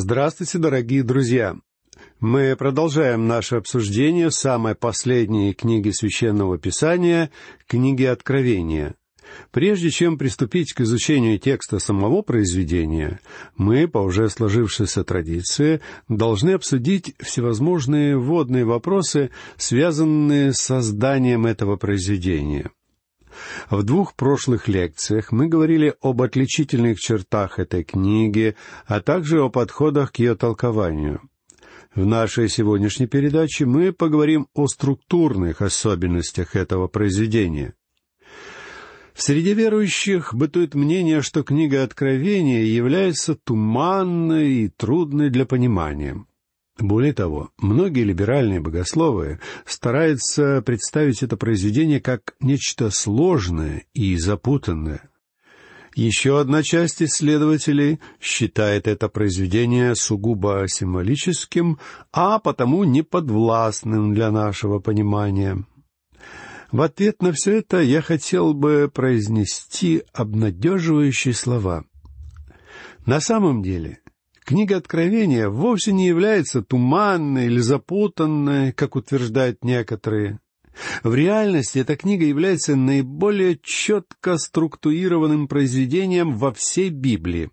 Здравствуйте, дорогие друзья! Мы продолжаем наше обсуждение самой последней книги Священного Писания, книги Откровения. Прежде чем приступить к изучению текста самого произведения, мы, по уже сложившейся традиции, должны обсудить всевозможные вводные вопросы, связанные с созданием этого произведения. В двух прошлых лекциях мы говорили об отличительных чертах этой книги, а также о подходах к ее толкованию. В нашей сегодняшней передаче мы поговорим о структурных особенностях этого произведения. В среде верующих бытует мнение, что книга Откровения является туманной и трудной для понимания. Более того, многие либеральные богословы стараются представить это произведение как нечто сложное и запутанное. Еще одна часть исследователей считает это произведение сугубо символическим, а потому неподвластным для нашего понимания. В ответ на все это я хотел бы произнести обнадеживающие слова. На самом деле, Книга Откровения вовсе не является туманной или запутанной, как утверждают некоторые. В реальности эта книга является наиболее четко структурированным произведением во всей Библии.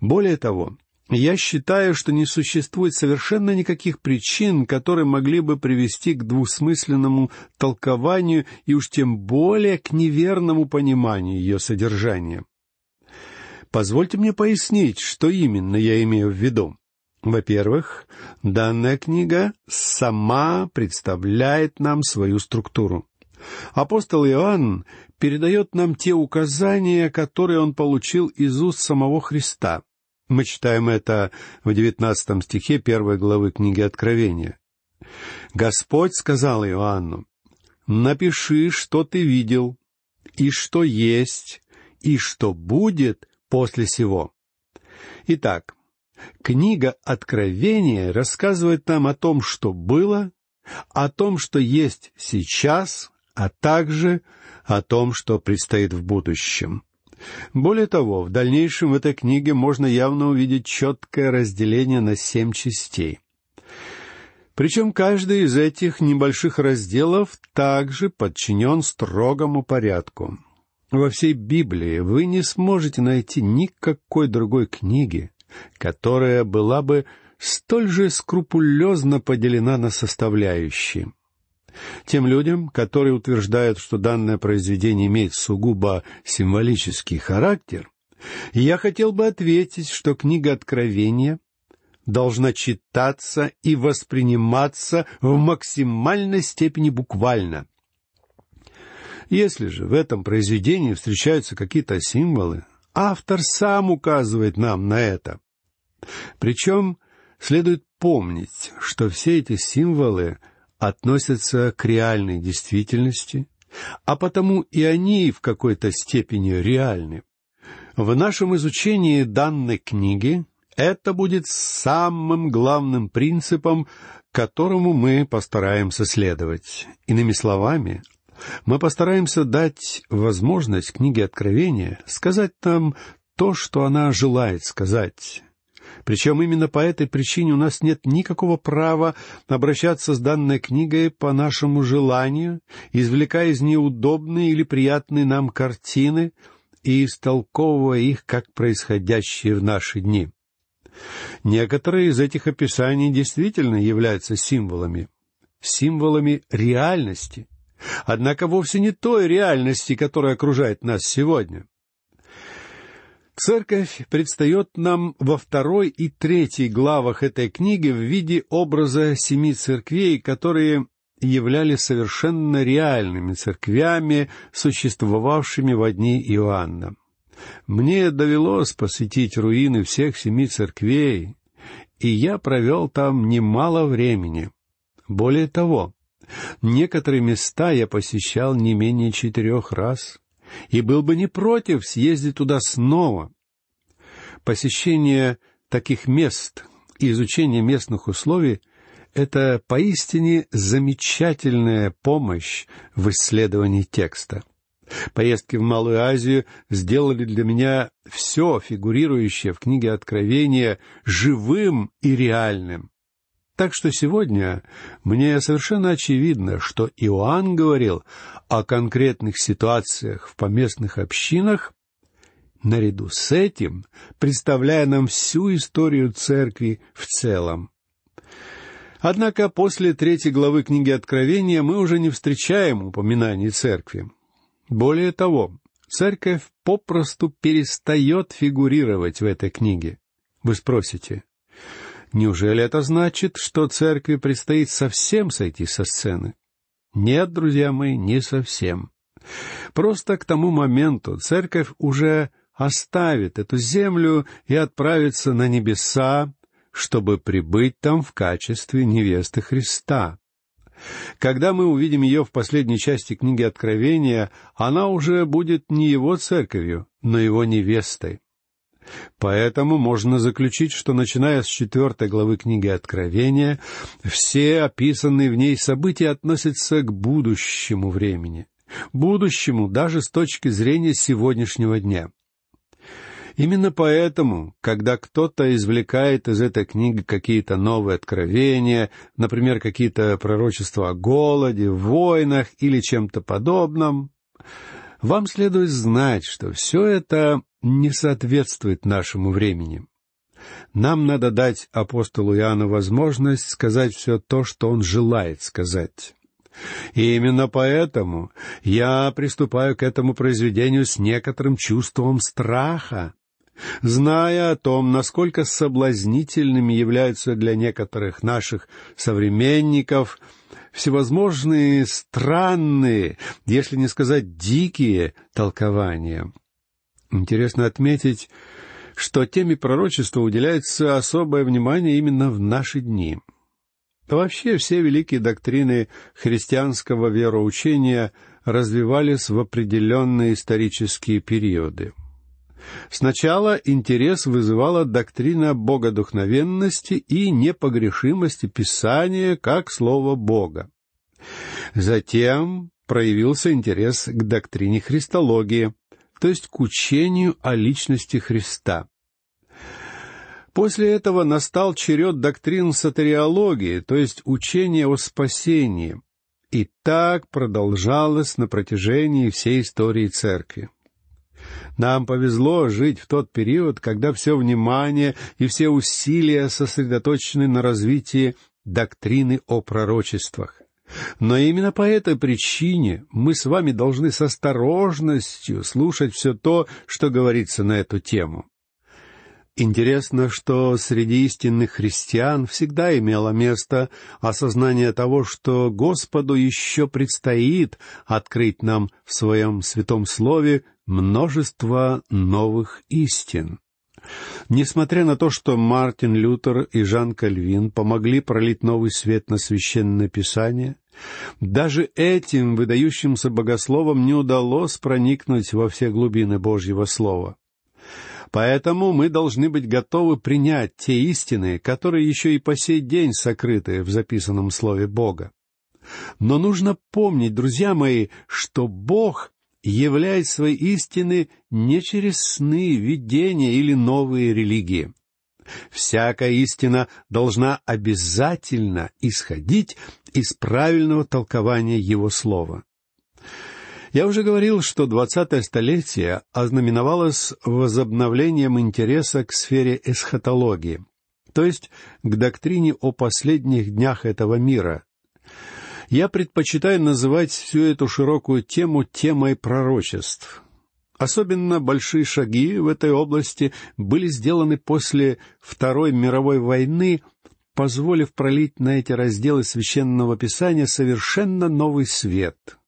Более того, я считаю, что не существует совершенно никаких причин, которые могли бы привести к двусмысленному толкованию и уж тем более к неверному пониманию ее содержания. Позвольте мне пояснить, что именно я имею в виду. Во-первых, данная книга сама представляет нам свою структуру. Апостол Иоанн передает нам те указания, которые он получил из уст самого Христа. Мы читаем это в девятнадцатом стихе первой главы книги Откровения. Господь сказал Иоанну, «Напиши, что ты видел, и что есть, и что будет после сего. Итак, книга Откровения рассказывает нам о том, что было, о том, что есть сейчас, а также о том, что предстоит в будущем. Более того, в дальнейшем в этой книге можно явно увидеть четкое разделение на семь частей. Причем каждый из этих небольших разделов также подчинен строгому порядку. Во всей Библии вы не сможете найти никакой другой книги, которая была бы столь же скрупулезно поделена на составляющие. Тем людям, которые утверждают, что данное произведение имеет сугубо символический характер, я хотел бы ответить, что книга Откровения должна читаться и восприниматься в максимальной степени буквально — если же в этом произведении встречаются какие-то символы, автор сам указывает нам на это. Причем следует помнить, что все эти символы относятся к реальной действительности, а потому и они в какой-то степени реальны. В нашем изучении данной книги это будет самым главным принципом, которому мы постараемся следовать. Иными словами, мы постараемся дать возможность книге Откровения сказать нам то, что она желает сказать. Причем именно по этой причине у нас нет никакого права обращаться с данной книгой по нашему желанию, извлекая из нее удобные или приятные нам картины и истолковывая их как происходящие в наши дни. Некоторые из этих описаний действительно являются символами, символами реальности — однако вовсе не той реальности, которая окружает нас сегодня. Церковь предстает нам во второй и третьей главах этой книги в виде образа семи церквей, которые являлись совершенно реальными церквями, существовавшими в дни Иоанна. Мне довелось посетить руины всех семи церквей, и я провел там немало времени. Более того, Некоторые места я посещал не менее четырех раз, и был бы не против съездить туда снова. Посещение таких мест и изучение местных условий — это поистине замечательная помощь в исследовании текста. Поездки в Малую Азию сделали для меня все фигурирующее в книге Откровения живым и реальным. Так что сегодня мне совершенно очевидно, что Иоанн говорил о конкретных ситуациях в поместных общинах, наряду с этим представляя нам всю историю церкви в целом. Однако после третьей главы книги Откровения мы уже не встречаем упоминаний церкви. Более того, церковь попросту перестает фигурировать в этой книге. Вы спросите, Неужели это значит, что церкви предстоит совсем сойти со сцены? Нет, друзья мои, не совсем. Просто к тому моменту церковь уже оставит эту землю и отправится на небеса, чтобы прибыть там в качестве невесты Христа. Когда мы увидим ее в последней части книги Откровения, она уже будет не его церковью, но его невестой. Поэтому можно заключить, что начиная с четвертой главы книги Откровения, все описанные в ней события относятся к будущему времени. Будущему даже с точки зрения сегодняшнего дня. Именно поэтому, когда кто-то извлекает из этой книги какие-то новые откровения, например, какие-то пророчества о голоде, войнах или чем-то подобном, вам следует знать, что все это не соответствует нашему времени. Нам надо дать апостолу Иоанну возможность сказать все то, что он желает сказать. И именно поэтому я приступаю к этому произведению с некоторым чувством страха, зная о том, насколько соблазнительными являются для некоторых наших современников всевозможные странные, если не сказать дикие толкования — Интересно отметить, что теме пророчества уделяется особое внимание именно в наши дни. Вообще все великие доктрины христианского вероучения развивались в определенные исторические периоды. Сначала интерес вызывала доктрина богодухновенности и непогрешимости Писания как слова Бога. Затем проявился интерес к доктрине христологии, то есть к учению о личности Христа. После этого настал черед доктрин сатериологии, то есть учения о спасении, и так продолжалось на протяжении всей истории Церкви. Нам повезло жить в тот период, когда все внимание и все усилия сосредоточены на развитии доктрины о пророчествах. Но именно по этой причине мы с вами должны с осторожностью слушать все то, что говорится на эту тему. Интересно, что среди истинных христиан всегда имело место осознание того, что Господу еще предстоит открыть нам в Своем Святом Слове множество новых истин. Несмотря на то, что Мартин Лютер и Жан Кальвин помогли пролить новый свет на священное писание, даже этим выдающимся богословам не удалось проникнуть во все глубины Божьего Слова. Поэтому мы должны быть готовы принять те истины, которые еще и по сей день сокрыты в записанном Слове Бога. Но нужно помнить, друзья мои, что Бог являет свои истины не через сны, видения или новые религии. Всякая истина должна обязательно исходить из правильного толкования Его Слова. Я уже говорил, что двадцатое столетие ознаменовалось возобновлением интереса к сфере эсхатологии, то есть к доктрине о последних днях этого мира, я предпочитаю называть всю эту широкую тему темой пророчеств. Особенно большие шаги в этой области были сделаны после Второй мировой войны, позволив пролить на эти разделы священного писания совершенно новый свет.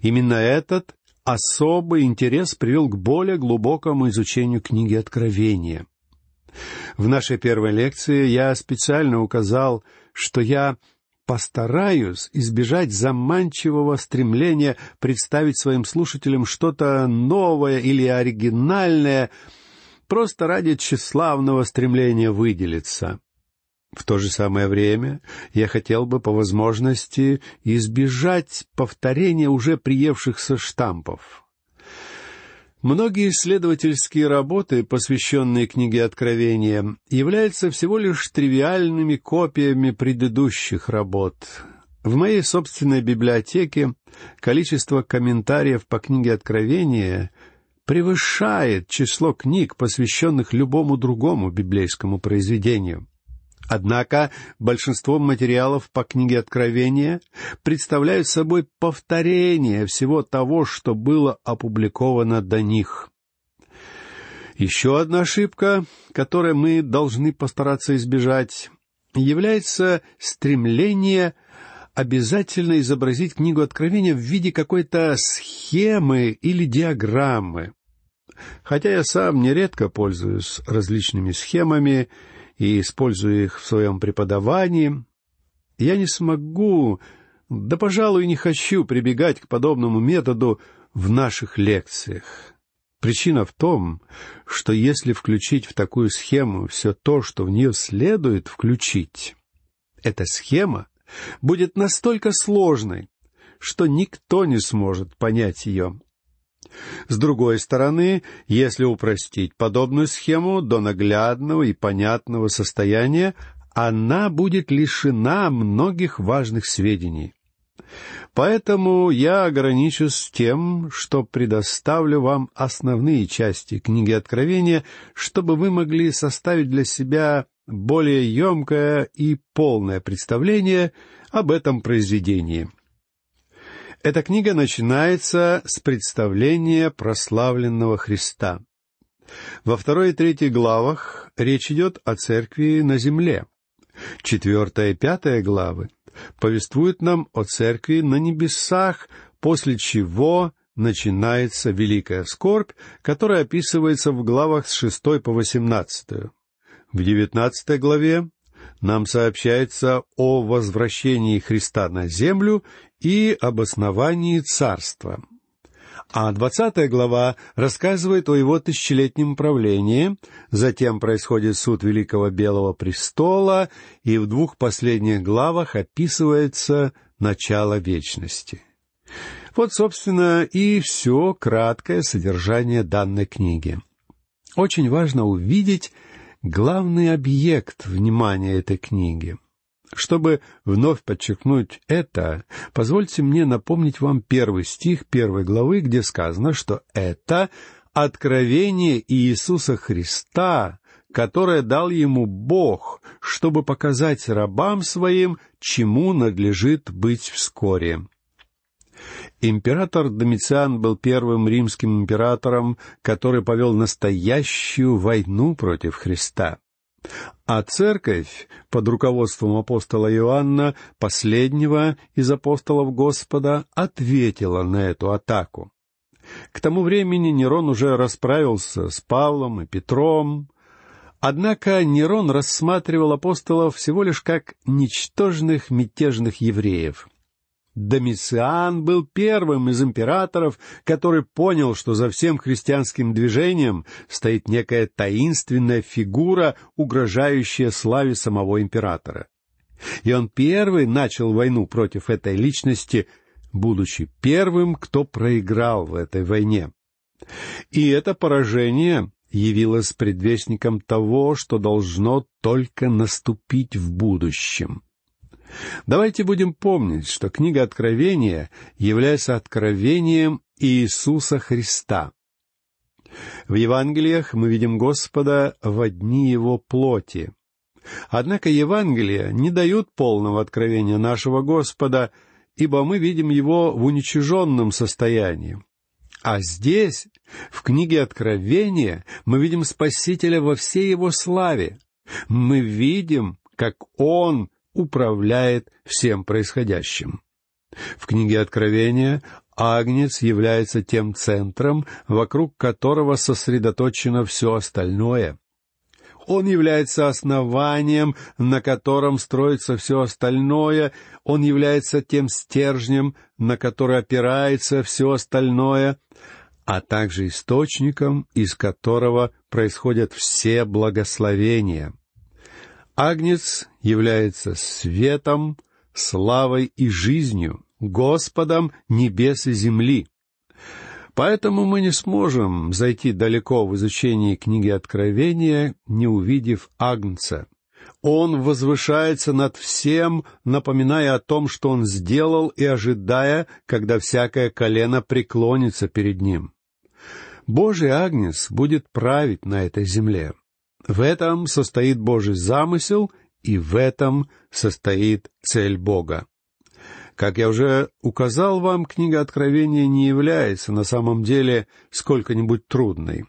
Именно этот особый интерес привел к более глубокому изучению книги Откровения. В нашей первой лекции я специально указал, что я постараюсь избежать заманчивого стремления представить своим слушателям что-то новое или оригинальное, просто ради тщеславного стремления выделиться. В то же самое время я хотел бы по возможности избежать повторения уже приевшихся штампов. Многие исследовательские работы, посвященные книге Откровения, являются всего лишь тривиальными копиями предыдущих работ. В моей собственной библиотеке количество комментариев по книге Откровения превышает число книг, посвященных любому другому библейскому произведению. Однако большинство материалов по книге Откровения представляют собой повторение всего того, что было опубликовано до них. Еще одна ошибка, которой мы должны постараться избежать, является стремление обязательно изобразить книгу Откровения в виде какой-то схемы или диаграммы. Хотя я сам нередко пользуюсь различными схемами и использую их в своем преподавании, я не смогу, да, пожалуй, не хочу прибегать к подобному методу в наших лекциях. Причина в том, что если включить в такую схему все то, что в нее следует включить, эта схема будет настолько сложной, что никто не сможет понять ее. С другой стороны, если упростить подобную схему до наглядного и понятного состояния, она будет лишена многих важных сведений. Поэтому я ограничусь тем, что предоставлю вам основные части книги Откровения, чтобы вы могли составить для себя более емкое и полное представление об этом произведении. Эта книга начинается с представления прославленного Христа. Во второй и третьей главах речь идет о церкви на земле. Четвертая и пятая главы повествуют нам о церкви на небесах, после чего начинается великая скорбь, которая описывается в главах с шестой по восемнадцатую. В девятнадцатой главе нам сообщается о возвращении Христа на землю и об основании царства. А двадцатая глава рассказывает о его тысячелетнем правлении, затем происходит суд Великого Белого Престола, и в двух последних главах описывается начало вечности. Вот, собственно, и все краткое содержание данной книги. Очень важно увидеть главный объект внимания этой книги — чтобы вновь подчеркнуть это, позвольте мне напомнить вам первый стих первой главы, где сказано, что это откровение Иисуса Христа, которое дал ему Бог, чтобы показать рабам своим, чему надлежит быть вскоре. Император Домициан был первым римским императором, который повел настоящую войну против Христа. А церковь под руководством апостола Иоанна, последнего из апостолов Господа, ответила на эту атаку. К тому времени Нерон уже расправился с Павлом и Петром, однако Нерон рассматривал апостолов всего лишь как ничтожных мятежных евреев — Домициан был первым из императоров, который понял, что за всем христианским движением стоит некая таинственная фигура, угрожающая славе самого императора. И он первый начал войну против этой личности, будучи первым, кто проиграл в этой войне. И это поражение явилось предвестником того, что должно только наступить в будущем — Давайте будем помнить, что книга Откровения является откровением Иисуса Христа. В Евангелиях мы видим Господа в дни Его плоти. Однако Евангелия не дают полного откровения нашего Господа, ибо мы видим Его в уничиженном состоянии. А здесь, в книге Откровения, мы видим Спасителя во всей Его славе. Мы видим, как Он управляет всем происходящим. В книге Откровения Агнец является тем центром, вокруг которого сосредоточено все остальное. Он является основанием, на котором строится все остальное, он является тем стержнем, на который опирается все остальное, а также источником, из которого происходят все благословения. Агнец является светом, славой и жизнью, Господом небес и земли. Поэтому мы не сможем зайти далеко в изучении книги Откровения, не увидев Агнца. Он возвышается над всем, напоминая о том, что он сделал, и ожидая, когда всякое колено преклонится перед ним. Божий Агнец будет править на этой земле. В этом состоит Божий замысел, и в этом состоит цель Бога. Как я уже указал вам, книга Откровения не является на самом деле сколько-нибудь трудной.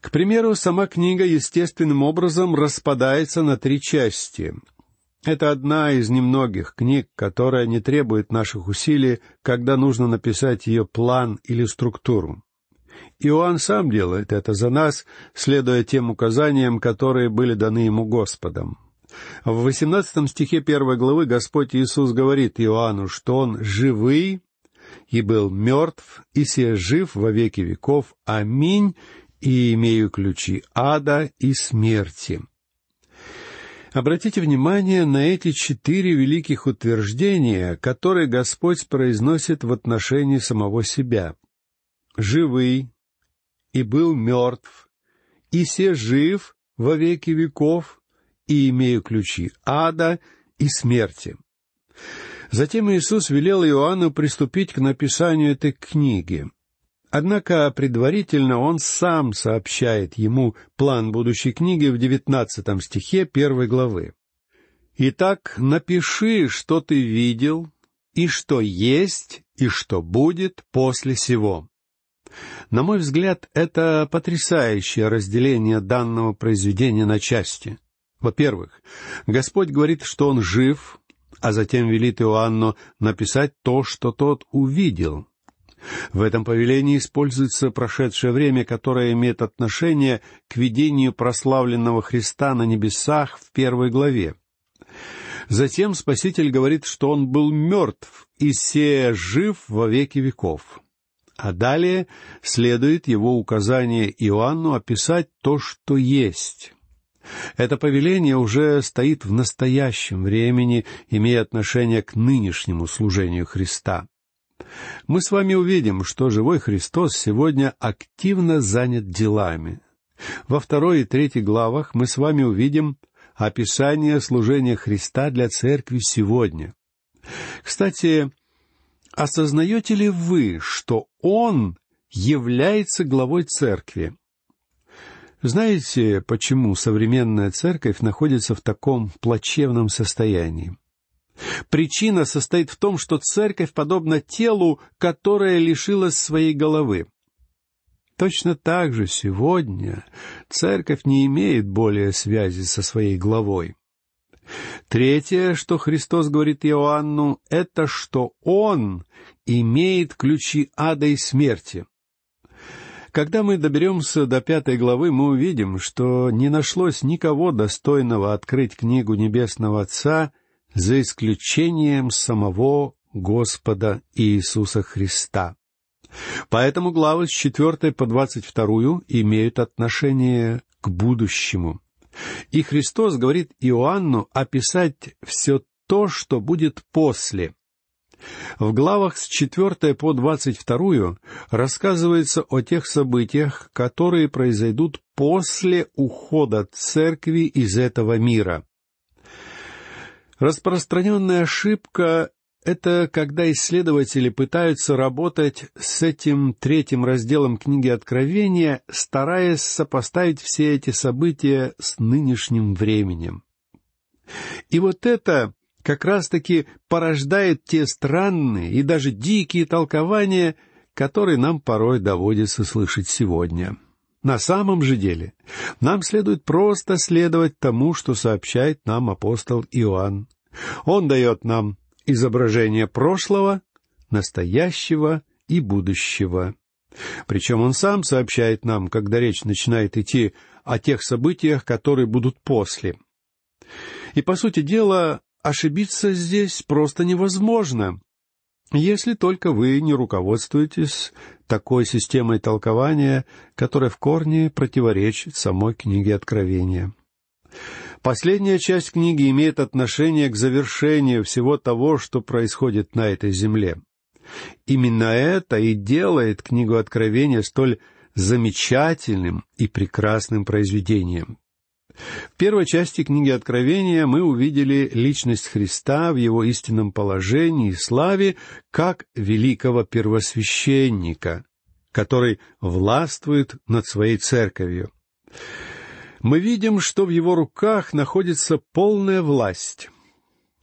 К примеру, сама книга естественным образом распадается на три части. Это одна из немногих книг, которая не требует наших усилий, когда нужно написать ее план или структуру. Иоанн сам делает это за нас, следуя тем указаниям, которые были даны ему Господом. В восемнадцатом стихе первой главы Господь Иисус говорит Иоанну, что Он живый и был мертв, и се жив во веки веков. Аминь, и имею ключи ада и смерти. Обратите внимание на эти четыре великих утверждения, которые Господь произносит в отношении самого себя. «Живый» и «был мертв», и «се жив во веки веков», и имею ключи ада и смерти. Затем Иисус велел Иоанну приступить к написанию этой книги. Однако предварительно он сам сообщает ему план будущей книги в девятнадцатом стихе первой главы. «Итак, напиши, что ты видел, и что есть, и что будет после сего». На мой взгляд, это потрясающее разделение данного произведения на части. Во-первых, Господь говорит, что Он жив, а затем велит Иоанну написать то, что тот увидел. В этом повелении используется прошедшее время, которое имеет отношение к видению прославленного Христа на небесах в первой главе. Затем Спаситель говорит, что он был мертв, и сея жив во веки веков. А далее следует его указание Иоанну описать то, что есть. Это повеление уже стоит в настоящем времени, имея отношение к нынешнему служению Христа. Мы с вами увидим, что живой Христос сегодня активно занят делами. Во второй и третьей главах мы с вами увидим описание служения Христа для церкви сегодня. Кстати, осознаете ли вы, что Он является главой церкви? Знаете, почему современная церковь находится в таком плачевном состоянии? Причина состоит в том, что церковь подобна телу, которое лишилось своей головы. Точно так же сегодня церковь не имеет более связи со своей главой. Третье, что Христос говорит Иоанну, это что Он имеет ключи ада и смерти. Когда мы доберемся до пятой главы, мы увидим, что не нашлось никого достойного открыть книгу Небесного Отца, за исключением самого Господа Иисуса Христа. Поэтому главы с четвертой по двадцать вторую имеют отношение к будущему. И Христос говорит Иоанну описать все то, что будет после. В главах с 4 по 22 рассказывается о тех событиях, которые произойдут после ухода церкви из этого мира. Распространенная ошибка — это когда исследователи пытаются работать с этим третьим разделом книги Откровения, стараясь сопоставить все эти события с нынешним временем. И вот это как раз-таки порождает те странные и даже дикие толкования, которые нам порой доводится слышать сегодня. На самом же деле нам следует просто следовать тому, что сообщает нам апостол Иоанн. Он дает нам изображение прошлого, настоящего и будущего. Причем он сам сообщает нам, когда речь начинает идти о тех событиях, которые будут после. И, по сути дела, ошибиться здесь просто невозможно, если только вы не руководствуетесь такой системой толкования, которая в корне противоречит самой книге Откровения. Последняя часть книги имеет отношение к завершению всего того, что происходит на этой земле. Именно это и делает книгу Откровения столь замечательным и прекрасным произведением. В первой части книги Откровения мы увидели личность Христа в его истинном положении и славе как великого первосвященника, который властвует над своей церковью. Мы видим, что в его руках находится полная власть.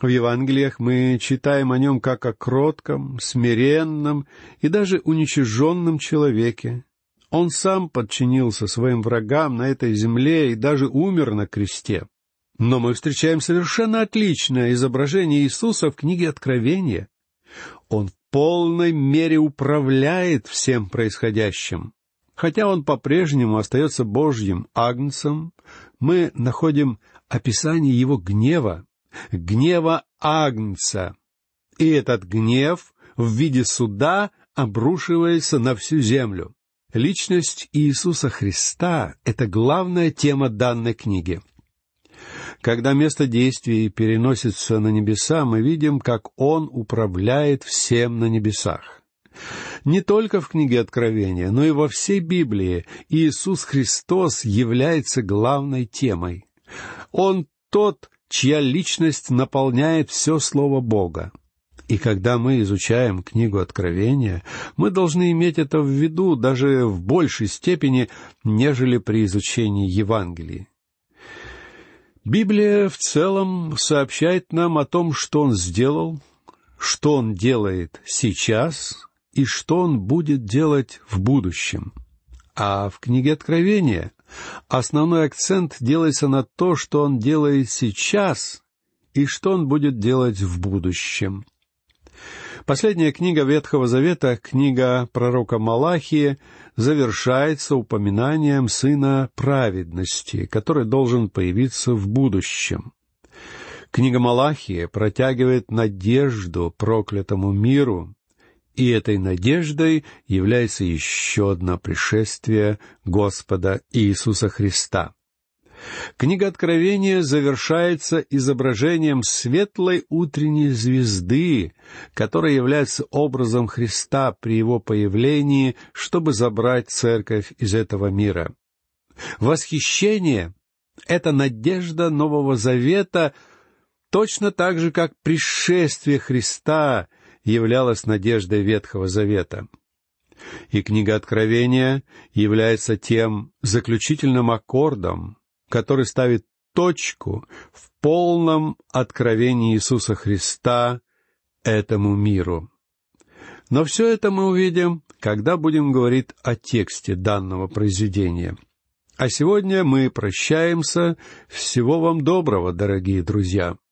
В Евангелиях мы читаем о нем как о кротком, смиренном и даже уничиженном человеке, он сам подчинился своим врагам на этой земле и даже умер на кресте. Но мы встречаем совершенно отличное изображение Иисуса в книге Откровения. Он в полной мере управляет всем происходящим. Хотя он по-прежнему остается Божьим агнцем, мы находим описание его гнева, гнева агнца. И этот гнев в виде суда обрушивается на всю землю. Личность Иисуса Христа — это главная тема данной книги. Когда место действия переносится на небеса, мы видим, как Он управляет всем на небесах. Не только в книге Откровения, но и во всей Библии Иисус Христос является главной темой. Он тот, чья личность наполняет все Слово Бога. И когда мы изучаем книгу Откровения, мы должны иметь это в виду даже в большей степени, нежели при изучении Евангелия. Библия в целом сообщает нам о том, что Он сделал, что Он делает сейчас и что Он будет делать в будущем. А в книге Откровения основной акцент делается на то, что Он делает сейчас и что Он будет делать в будущем — Последняя книга Ветхого Завета, книга пророка Малахии, завершается упоминанием Сына Праведности, который должен появиться в будущем. Книга Малахии протягивает надежду проклятому миру, и этой надеждой является еще одно пришествие Господа Иисуса Христа. Книга Откровения завершается изображением светлой утренней звезды, которая является образом Христа при его появлении, чтобы забрать церковь из этого мира. Восхищение — это надежда Нового Завета, точно так же, как пришествие Христа являлось надеждой Ветхого Завета. И книга Откровения является тем заключительным аккордом, который ставит точку в полном откровении Иисуса Христа этому миру. Но все это мы увидим, когда будем говорить о тексте данного произведения. А сегодня мы прощаемся. Всего вам доброго, дорогие друзья.